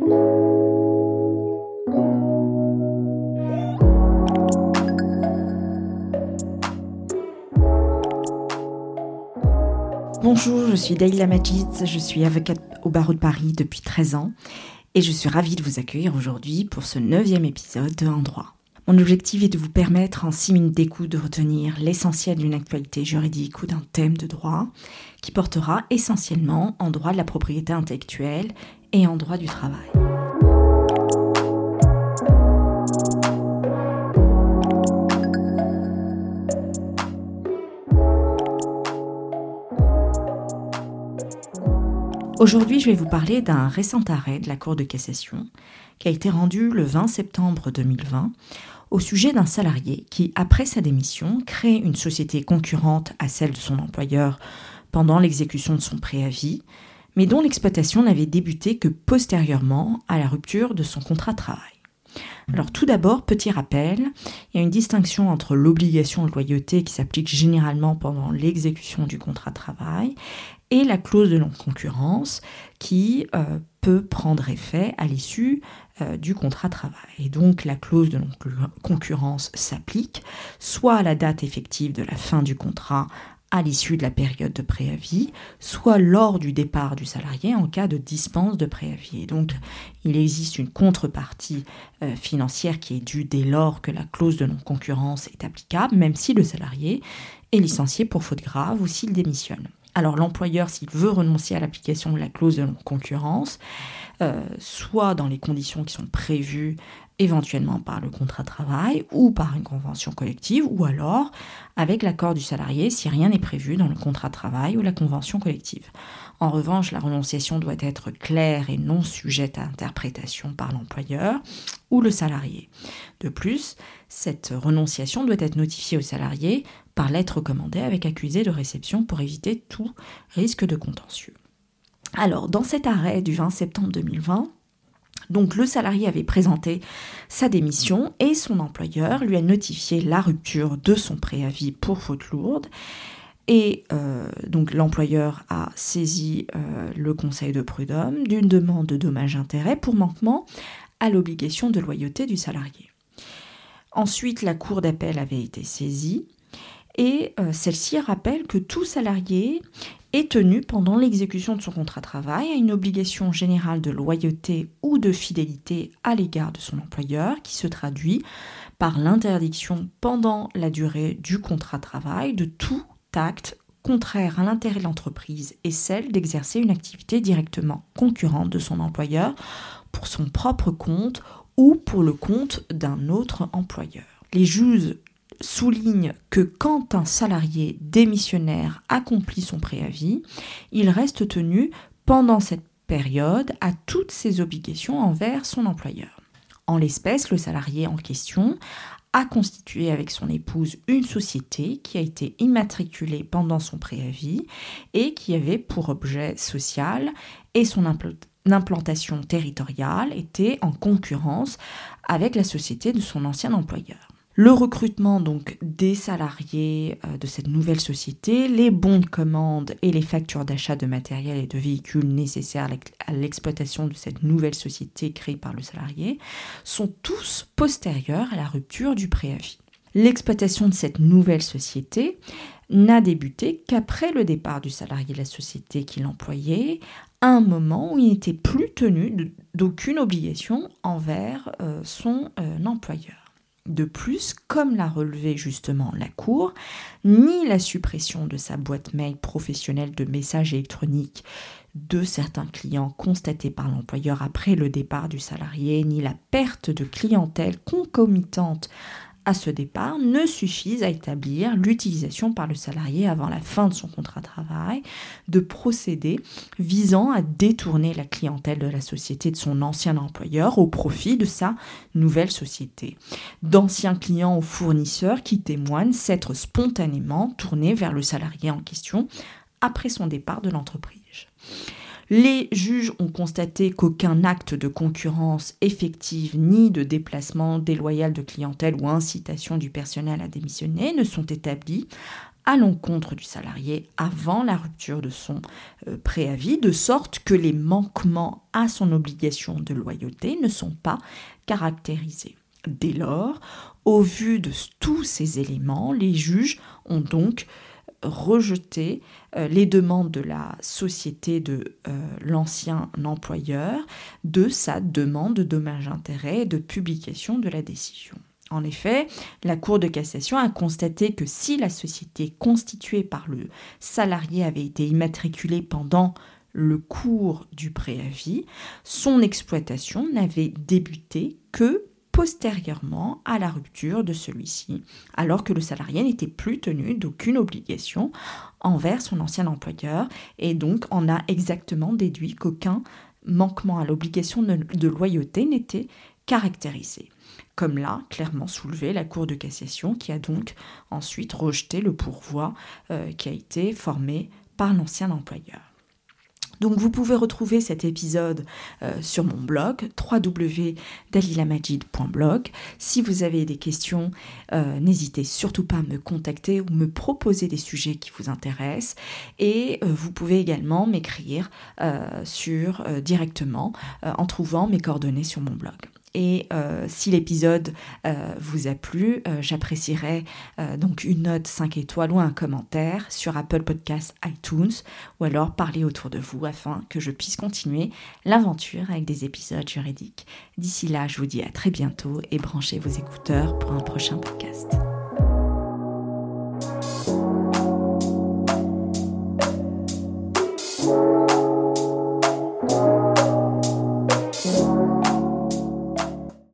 Bonjour, je suis Daïla Majid, je suis avocate au barreau de Paris depuis 13 ans et je suis ravie de vous accueillir aujourd'hui pour ce neuvième épisode de En droit. Mon objectif est de vous permettre en 6 minutes d'écoute de retenir l'essentiel d'une actualité juridique ou d'un thème de droit qui portera essentiellement en droit de la propriété intellectuelle et en droit du travail. Aujourd'hui, je vais vous parler d'un récent arrêt de la Cour de cassation qui a été rendu le 20 septembre 2020 au sujet d'un salarié qui, après sa démission, crée une société concurrente à celle de son employeur pendant l'exécution de son préavis, mais dont l'exploitation n'avait débuté que postérieurement à la rupture de son contrat de travail. Alors tout d'abord, petit rappel, il y a une distinction entre l'obligation de loyauté qui s'applique généralement pendant l'exécution du contrat de travail et la clause de non-concurrence qui euh, peut prendre effet à l'issue euh, du contrat de travail. Et donc la clause de non-concurrence s'applique soit à la date effective de la fin du contrat à l'issue de la période de préavis, soit lors du départ du salarié en cas de dispense de préavis. Et donc, il existe une contrepartie euh, financière qui est due dès lors que la clause de non-concurrence est applicable, même si le salarié est licencié pour faute grave ou s'il démissionne. Alors l'employeur, s'il veut renoncer à l'application de la clause de non-concurrence, euh, soit dans les conditions qui sont prévues éventuellement par le contrat de travail ou par une convention collective, ou alors avec l'accord du salarié si rien n'est prévu dans le contrat de travail ou la convention collective. En revanche, la renonciation doit être claire et non sujette à interprétation par l'employeur ou le salarié. De plus, cette renonciation doit être notifiée au salarié par lettre recommandée avec accusé de réception pour éviter tout risque de contentieux. Alors, dans cet arrêt du 20 septembre 2020, donc le salarié avait présenté sa démission et son employeur lui a notifié la rupture de son préavis pour faute lourde. Et euh, donc l'employeur a saisi euh, le conseil de prud'homme d'une demande de dommage-intérêt pour manquement à l'obligation de loyauté du salarié. Ensuite, la cour d'appel avait été saisie et euh, celle-ci rappelle que tout salarié est tenu pendant l'exécution de son contrat de travail à une obligation générale de loyauté ou de fidélité à l'égard de son employeur qui se traduit par l'interdiction pendant la durée du contrat de travail de tout acte contraire à l'intérêt de l'entreprise et celle d'exercer une activité directement concurrente de son employeur pour son propre compte ou pour le compte d'un autre employeur. Les juges souligne que quand un salarié démissionnaire accomplit son préavis, il reste tenu pendant cette période à toutes ses obligations envers son employeur. En l'espèce, le salarié en question a constitué avec son épouse une société qui a été immatriculée pendant son préavis et qui avait pour objet social et son implantation territoriale était en concurrence avec la société de son ancien employeur le recrutement donc des salariés euh, de cette nouvelle société, les bons de commande et les factures d'achat de matériel et de véhicules nécessaires à l'exploitation de cette nouvelle société créée par le salarié sont tous postérieurs à la rupture du préavis. L'exploitation de cette nouvelle société n'a débuté qu'après le départ du salarié de la société qui l'employait, à un moment où il n'était plus tenu d'aucune obligation envers euh, son euh, employeur. De plus, comme l'a relevé justement la Cour, ni la suppression de sa boîte mail professionnelle de messages électroniques de certains clients constatés par l'employeur après le départ du salarié, ni la perte de clientèle concomitante à ce départ ne suffisent à établir l'utilisation par le salarié avant la fin de son contrat de travail de procédés visant à détourner la clientèle de la société de son ancien employeur au profit de sa nouvelle société. D'anciens clients ou fournisseurs qui témoignent s'être spontanément tournés vers le salarié en question après son départ de l'entreprise. Les juges ont constaté qu'aucun acte de concurrence effective ni de déplacement déloyal de clientèle ou incitation du personnel à démissionner ne sont établis à l'encontre du salarié avant la rupture de son euh, préavis, de sorte que les manquements à son obligation de loyauté ne sont pas caractérisés. Dès lors, au vu de tous ces éléments, les juges ont donc rejeté euh, les demandes de la société de euh, l'ancien employeur de sa demande de dommage-intérêt et de publication de la décision. En effet, la Cour de cassation a constaté que si la société constituée par le salarié avait été immatriculée pendant le cours du préavis, son exploitation n'avait débuté que postérieurement à la rupture de celui-ci, alors que le salarié n'était plus tenu d'aucune obligation envers son ancien employeur et donc en a exactement déduit qu'aucun manquement à l'obligation de loyauté n'était caractérisé comme l'a clairement soulevé la Cour de cassation qui a donc ensuite rejeté le pourvoi euh, qui a été formé par l'ancien employeur. Donc vous pouvez retrouver cet épisode euh, sur mon blog www.dalilamajid.blog. Si vous avez des questions, euh, n'hésitez surtout pas à me contacter ou me proposer des sujets qui vous intéressent. Et vous pouvez également m'écrire sur directement en trouvant mes coordonnées sur mon blog. Et euh, si l'épisode euh, vous a plu, euh, j'apprécierais donc une note 5 étoiles ou un commentaire sur Apple Podcasts, iTunes, ou alors parler autour de vous afin que je puisse continuer l'aventure avec des épisodes juridiques. D'ici là, je vous dis à très bientôt et branchez vos écouteurs pour un prochain podcast.